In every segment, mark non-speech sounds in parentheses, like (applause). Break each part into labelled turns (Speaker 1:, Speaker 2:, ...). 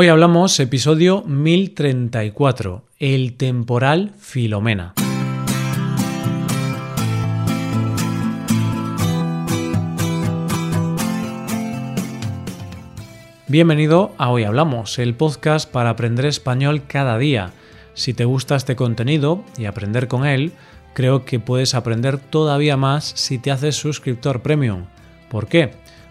Speaker 1: Hoy hablamos episodio 1034, el temporal Filomena. Bienvenido a Hoy Hablamos, el podcast para aprender español cada día. Si te gusta este contenido y aprender con él, creo que puedes aprender todavía más si te haces suscriptor premium. ¿Por qué?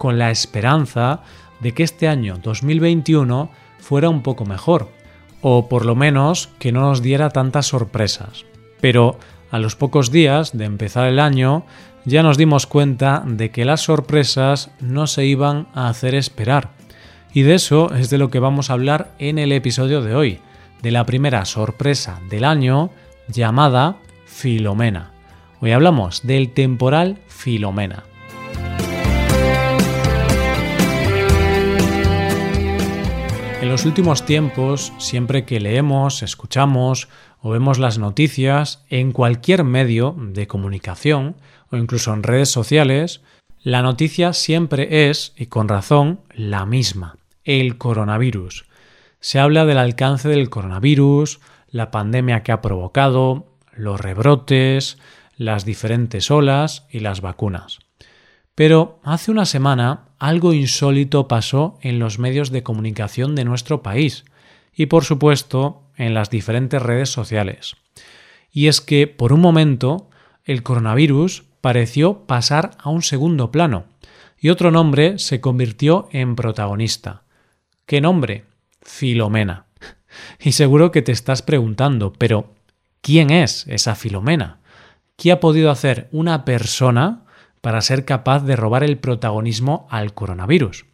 Speaker 1: con la esperanza de que este año 2021 fuera un poco mejor, o por lo menos que no nos diera tantas sorpresas. Pero a los pocos días de empezar el año ya nos dimos cuenta de que las sorpresas no se iban a hacer esperar. Y de eso es de lo que vamos a hablar en el episodio de hoy, de la primera sorpresa del año llamada Filomena. Hoy hablamos del temporal Filomena. Los últimos tiempos, siempre que leemos, escuchamos o vemos las noticias en cualquier medio de comunicación o incluso en redes sociales, la noticia siempre es, y con razón, la misma, el coronavirus. Se habla del alcance del coronavirus, la pandemia que ha provocado, los rebrotes, las diferentes olas y las vacunas. Pero hace una semana algo insólito pasó en los medios de comunicación de nuestro país y por supuesto en las diferentes redes sociales. Y es que por un momento el coronavirus pareció pasar a un segundo plano y otro nombre se convirtió en protagonista. ¿Qué nombre? Filomena. (laughs) Y seguro que te estás preguntando, pero ¿quién es esa Filomena? ¿Qué ha podido hacer una persona para ser capaz de robar el protagonismo al coronavirus.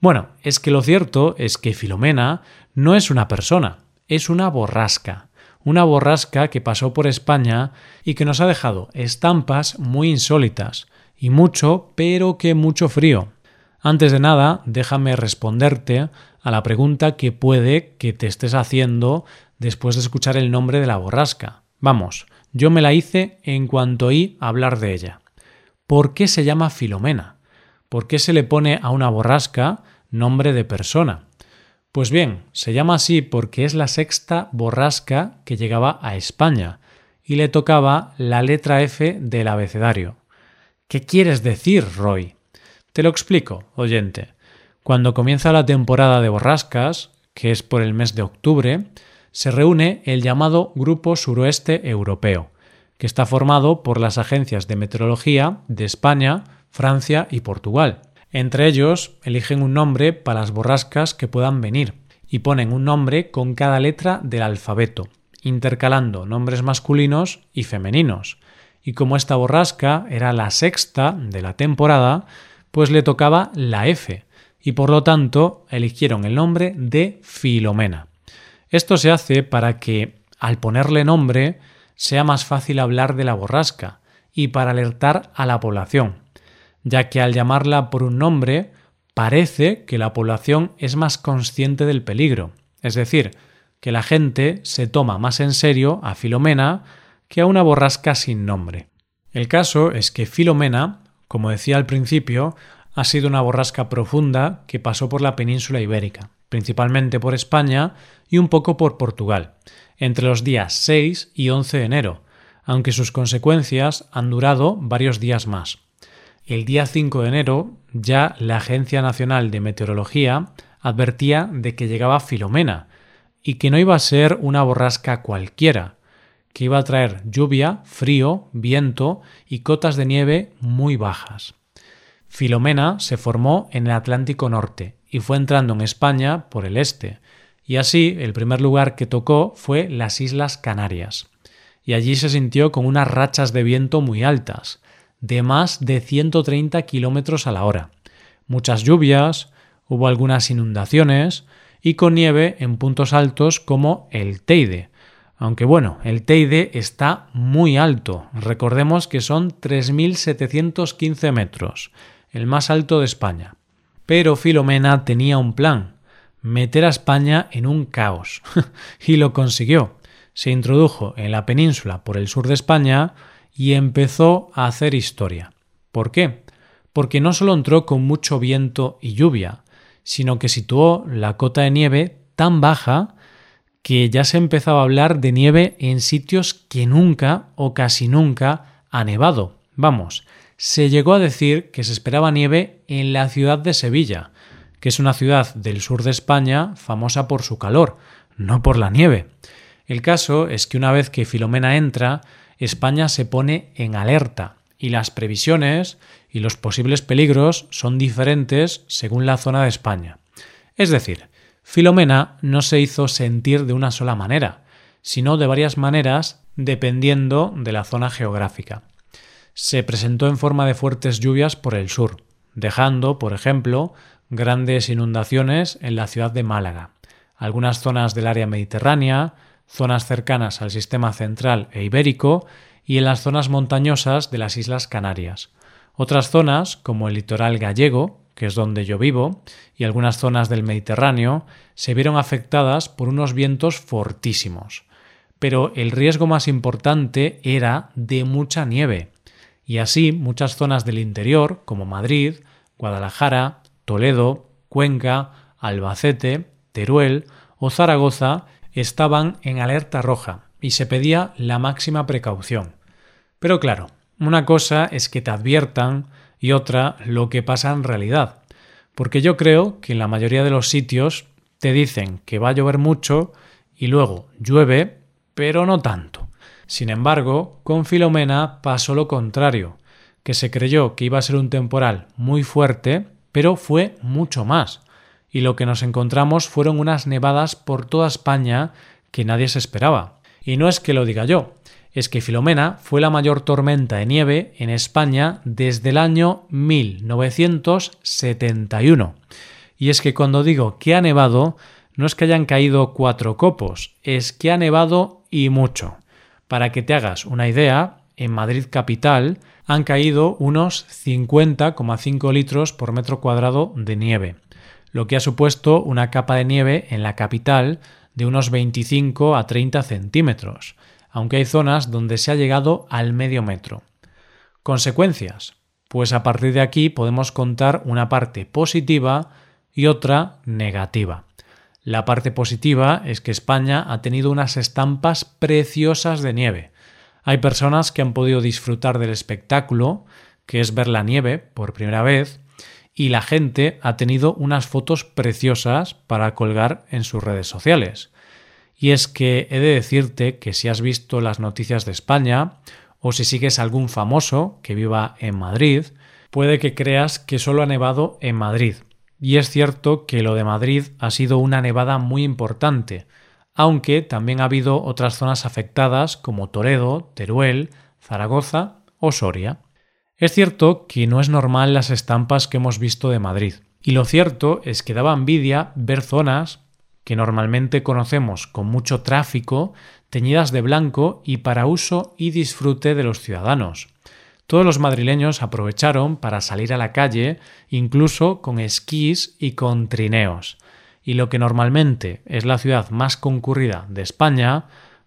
Speaker 1: Bueno, es que lo cierto es que Filomena no es una persona, es una borrasca. Una borrasca que pasó por España y que nos ha dejado estampas muy insólitas y mucho, pero que mucho frío. Antes de nada, déjame responderte a la pregunta que puede que te estés haciendo después de escuchar el nombre de la borrasca. Vamos, yo me la hice en cuanto oí hablar de ella. ¿Por qué se llama Filomena? ¿Por qué se le pone a una borrasca nombre de persona? Pues bien, se llama así porque es la sexta borrasca que llegaba a España y le tocaba la letra F del abecedario. ¿Qué quieres decir, Roy? Te lo explico, oyente. Cuando comienza la temporada de borrascas, que es por el mes de octubre, se reúne el llamado Grupo Suroeste Europeo, que está formado por las agencias de meteorología de España, Francia y Portugal. Entre ellos, eligen un nombre para las borrascas que puedan venir y ponen un nombre con cada letra del alfabeto, intercalando nombres masculinos y femeninos. Y como esta borrasca era la sexta de la temporada, pues le tocaba la F, y por lo tanto eligieron el nombre de Filomena. Esto se hace para que, al ponerle nombre, sea más fácil hablar de la borrasca y para alertar a la población, ya que al llamarla por un nombre parece que la población es más consciente del peligro, es decir, que la gente se toma más en serio a Filomena que a una borrasca sin nombre. El caso es que Filomena, como decía al principio, ha sido una borrasca profunda que pasó por la península ibérica, principalmente por España y un poco por Portugal, entre los días 6 y 11 de enero, aunque sus consecuencias han durado varios días más. El día 5 de enero ya la Agencia Nacional de Meteorología advertía de que llegaba Filomena y que no iba a ser una borrasca cualquiera, que iba a traer lluvia, frío, viento y cotas de nieve muy bajas. Filomena se formó en el Atlántico Norte y fue entrando en España por el este, y así el primer lugar que tocó fue las Islas Canarias. Y allí se sintió con unas rachas de viento muy altas, de más de 130 kilómetros a la hora. Muchas lluvias, hubo algunas inundaciones y con nieve en puntos altos como el Teide. Aunque bueno, el Teide está muy alto. Recordemos que son 3.715 metros, el más alto de España. Pero Filomena tenía un plan, meter a España en un caos. (laughs) y lo consiguió. Se introdujo en la península por el sur de España y empezó a hacer historia. ¿Por qué? Porque no solo entró con mucho viento y lluvia, sino que situó la cota de nieve tan baja que ya se empezaba a hablar de nieve en sitios que nunca o casi nunca ha nevado. Vamos, se llegó a decir que se esperaba nieve en la ciudad de Sevilla, que es una ciudad del sur de España famosa por su calor, no por la nieve. El caso es que una vez que Filomena entra, España se pone en alerta y las previsiones y los posibles peligros son diferentes según la zona de España. Es decir, Filomena no se hizo sentir de una sola manera, sino de varias maneras dependiendo de la zona geográfica. Se presentó en forma de fuertes lluvias por el sur, dejando, por ejemplo, grandes inundaciones en la ciudad de Málaga, algunas zonas del área mediterránea, zonas cercanas al sistema central e ibérico y en las zonas montañosas de las Islas Canarias. Otras zonas, como el litoral gallego, que es donde yo vivo, y algunas zonas del Mediterráneo, se vieron afectadas por unos vientos fortísimos. Pero el riesgo más importante era de mucha nieve, y así muchas zonas del interior, como Madrid, Guadalajara, Toledo, Cuenca, Albacete, Teruel o Zaragoza estaban en alerta roja y se pedía la máxima precaución. Pero claro, una cosa es que te adviertan y otra lo que pasa en realidad, porque yo creo que en la mayoría de los sitios te dicen que va a llover mucho y luego llueve, pero no tanto. Sin embargo, con Filomena pasó lo contrario, que se creyó que iba a ser un temporal muy fuerte pero fue mucho más. Y lo que nos encontramos fueron unas nevadas por toda España que nadie se esperaba. Y no es que lo diga yo, es que Filomena fue la mayor tormenta de nieve en España desde el año 1971. Y es que cuando digo que ha nevado, no es que hayan caído cuatro copos, es que ha nevado y mucho. Para que te hagas una idea, en Madrid capital han caído unos 50,5 litros por metro cuadrado de nieve, lo que ha supuesto una capa de nieve en la capital de unos 25 a 30 centímetros, aunque hay zonas donde se ha llegado al medio metro. Consecuencias. Pues a partir de aquí podemos contar una parte positiva y otra negativa. La parte positiva es que España ha tenido unas estampas preciosas de nieve, hay personas que han podido disfrutar del espectáculo, que es ver la nieve por primera vez, y la gente ha tenido unas fotos preciosas para colgar en sus redes sociales. Y es que he de decirte que si has visto las noticias de España, o si sigues algún famoso que viva en Madrid, puede que creas que solo ha nevado en Madrid. Y es cierto que lo de Madrid ha sido una nevada muy importante, aunque también ha habido otras zonas afectadas como Toledo, Teruel, Zaragoza o Soria. Es cierto que no es normal las estampas que hemos visto de Madrid, y lo cierto es que daba envidia ver zonas que normalmente conocemos con mucho tráfico, teñidas de blanco y para uso y disfrute de los ciudadanos. Todos los madrileños aprovecharon para salir a la calle, incluso con esquís y con trineos y lo que normalmente es la ciudad más concurrida de España,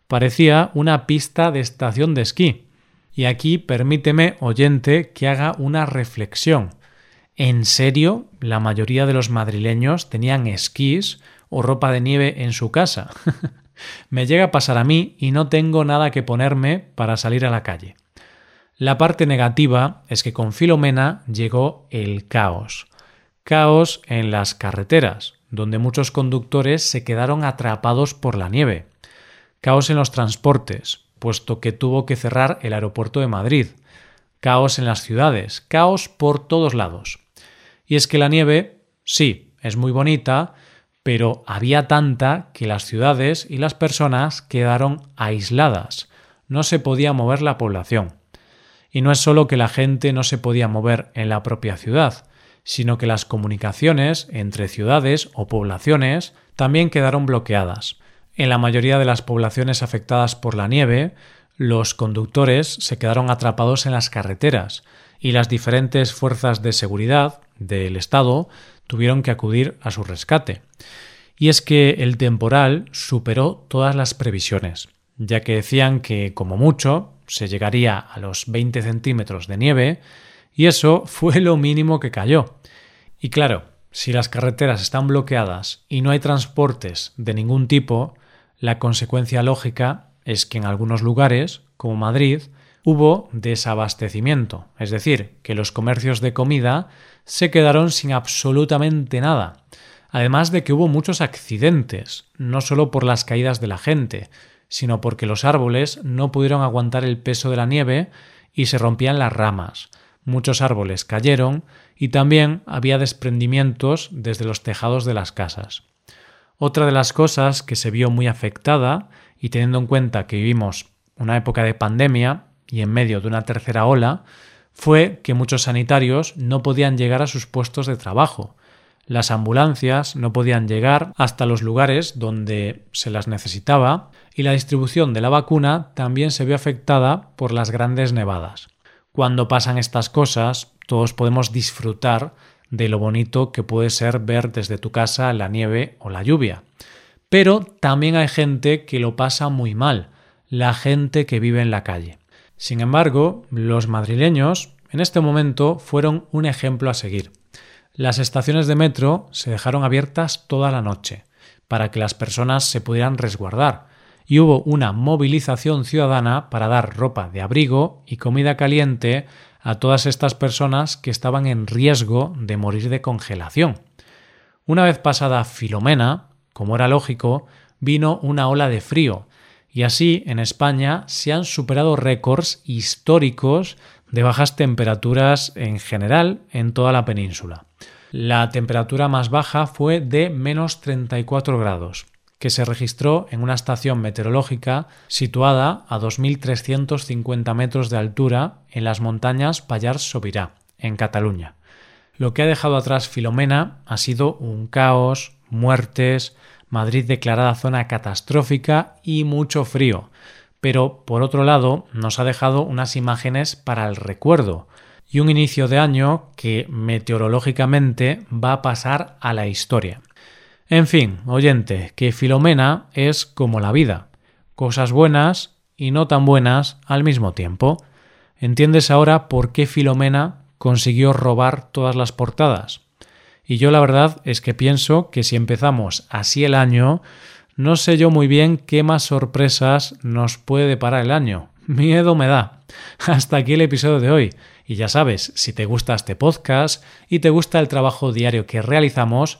Speaker 1: parecía una pista de estación de esquí. Y aquí permíteme, oyente, que haga una reflexión. ¿En serio la mayoría de los madrileños tenían esquís o ropa de nieve en su casa? (laughs) Me llega a pasar a mí y no tengo nada que ponerme para salir a la calle. La parte negativa es que con Filomena llegó el caos. Caos en las carreteras, donde muchos conductores se quedaron atrapados por la nieve. Caos en los transportes, puesto que tuvo que cerrar el aeropuerto de Madrid. Caos en las ciudades, caos por todos lados. Y es que la nieve, sí, es muy bonita, pero había tanta que las ciudades y las personas quedaron aisladas. No se podía mover la población. Y no es solo que la gente no se podía mover en la propia ciudad, sino que las comunicaciones entre ciudades o poblaciones también quedaron bloqueadas. En la mayoría de las poblaciones afectadas por la nieve, los conductores se quedaron atrapados en las carreteras y las diferentes fuerzas de seguridad del Estado tuvieron que acudir a su rescate. Y es que el temporal superó todas las previsiones, ya que decían que, como mucho, se llegaría a los 20 centímetros de nieve, y eso fue lo mínimo que cayó. Y claro, si las carreteras están bloqueadas y no hay transportes de ningún tipo, la consecuencia lógica es que en algunos lugares, como Madrid, hubo desabastecimiento, es decir, que los comercios de comida se quedaron sin absolutamente nada. Además de que hubo muchos accidentes, no solo por las caídas de la gente, sino porque los árboles no pudieron aguantar el peso de la nieve y se rompían las ramas. Muchos árboles cayeron y también había desprendimientos desde los tejados de las casas. Otra de las cosas que se vio muy afectada, y teniendo en cuenta que vivimos una época de pandemia y en medio de una tercera ola, fue que muchos sanitarios no podían llegar a sus puestos de trabajo. Las ambulancias no podían llegar hasta los lugares donde se las necesitaba y la distribución de la vacuna también se vio afectada por las grandes nevadas. Cuando pasan estas cosas, todos podemos disfrutar de lo bonito que puede ser ver desde tu casa la nieve o la lluvia. Pero también hay gente que lo pasa muy mal, la gente que vive en la calle. Sin embargo, los madrileños en este momento fueron un ejemplo a seguir. Las estaciones de metro se dejaron abiertas toda la noche para que las personas se pudieran resguardar y hubo una movilización ciudadana para dar ropa de abrigo y comida caliente a todas estas personas que estaban en riesgo de morir de congelación. Una vez pasada Filomena, como era lógico, vino una ola de frío, y así en España se han superado récords históricos de bajas temperaturas en general en toda la península. La temperatura más baja fue de menos 34 grados, que se registró en una estación meteorológica situada a 2.350 metros de altura en las montañas Pallars Sobirá, en Cataluña. Lo que ha dejado atrás Filomena ha sido un caos, muertes, Madrid declarada zona catastrófica y mucho frío. Pero, por otro lado, nos ha dejado unas imágenes para el recuerdo y un inicio de año que meteorológicamente va a pasar a la historia. En fin, oyente, que Filomena es como la vida, cosas buenas y no tan buenas al mismo tiempo. ¿Entiendes ahora por qué Filomena consiguió robar todas las portadas? Y yo la verdad es que pienso que si empezamos así el año, no sé yo muy bien qué más sorpresas nos puede deparar el año. Miedo me da. Hasta aquí el episodio de hoy. Y ya sabes, si te gusta este podcast y te gusta el trabajo diario que realizamos,